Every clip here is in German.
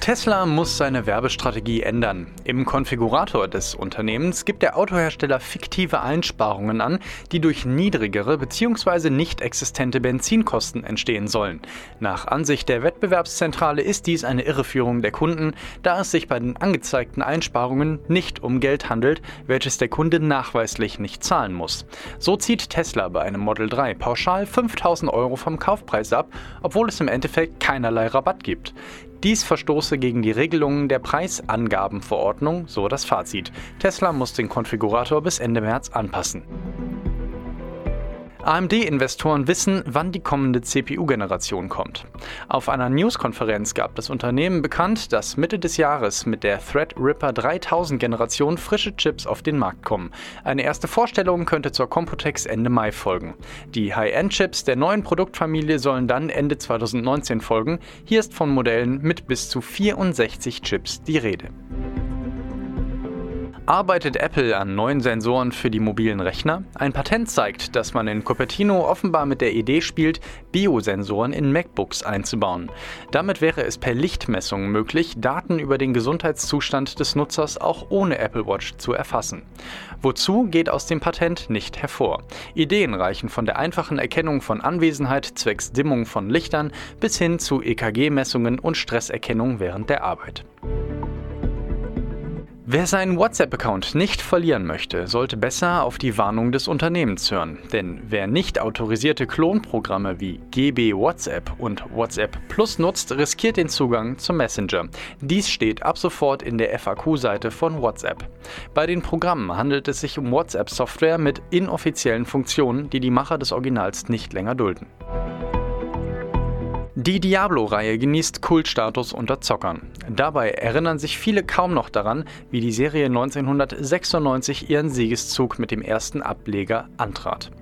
Tesla muss seine Werbestrategie ändern. Im Konfigurator des Unternehmens gibt der Autohersteller fiktive Einsparungen an, die durch niedrigere bzw. nicht existente Benzinkosten entstehen sollen. Nach Ansicht der Wettbewerbszentrale ist dies eine Irreführung der Kunden, da es sich bei den angezeigten Einsparungen nicht um Geld handelt, welches der Kunde nachweislich nicht zahlen muss. So zieht Tesla bei einem Model 3 pauschal 5000 Euro vom Kaufpreis ab, obwohl es im Endeffekt keinerlei Rabatt gibt. Dies verstoße gegen die Regelungen der Preisangabenverordnung, so das Fazit. Tesla muss den Konfigurator bis Ende März anpassen. AMD-Investoren wissen, wann die kommende CPU-Generation kommt. Auf einer News-Konferenz gab das Unternehmen bekannt, dass Mitte des Jahres mit der Threadripper 3000-Generation frische Chips auf den Markt kommen. Eine erste Vorstellung könnte zur Computex Ende Mai folgen. Die High-End-Chips der neuen Produktfamilie sollen dann Ende 2019 folgen. Hier ist von Modellen mit bis zu 64 Chips die Rede. Arbeitet Apple an neuen Sensoren für die mobilen Rechner? Ein Patent zeigt, dass man in Cupertino offenbar mit der Idee spielt, Biosensoren in MacBooks einzubauen. Damit wäre es per Lichtmessung möglich, Daten über den Gesundheitszustand des Nutzers auch ohne Apple Watch zu erfassen. Wozu geht aus dem Patent nicht hervor. Ideen reichen von der einfachen Erkennung von Anwesenheit zwecks Dimmung von Lichtern bis hin zu EKG-Messungen und Stresserkennung während der Arbeit. Wer seinen WhatsApp-Account nicht verlieren möchte, sollte besser auf die Warnung des Unternehmens hören. Denn wer nicht autorisierte Klonprogramme wie GB WhatsApp und WhatsApp Plus nutzt, riskiert den Zugang zum Messenger. Dies steht ab sofort in der FAQ-Seite von WhatsApp. Bei den Programmen handelt es sich um WhatsApp-Software mit inoffiziellen Funktionen, die die Macher des Originals nicht länger dulden. Die Diablo-Reihe genießt Kultstatus unter Zockern. Dabei erinnern sich viele kaum noch daran, wie die Serie 1996 ihren Siegeszug mit dem ersten Ableger antrat.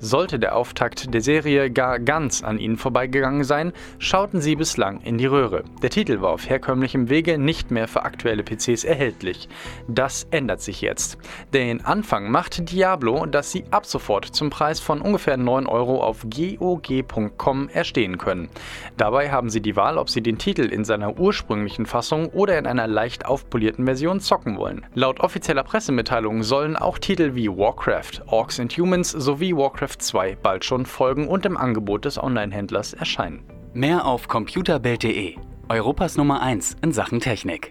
Sollte der Auftakt der Serie gar ganz an ihnen vorbeigegangen sein, schauten sie bislang in die Röhre. Der Titel war auf herkömmlichem Wege nicht mehr für aktuelle PCs erhältlich. Das ändert sich jetzt. Den Anfang macht Diablo, dass sie ab sofort zum Preis von ungefähr 9 Euro auf GOG.com erstehen können. Dabei haben Sie die Wahl, ob Sie den Titel in seiner ursprünglichen Fassung oder in einer leicht aufpolierten Version zocken wollen. Laut offizieller Pressemitteilung sollen auch Titel wie Warcraft, Orcs and Humans sowie Warcraft 2 bald schon folgen und im Angebot des Online-Händlers erscheinen. Mehr auf computerbild.de, Europas Nummer 1 in Sachen Technik.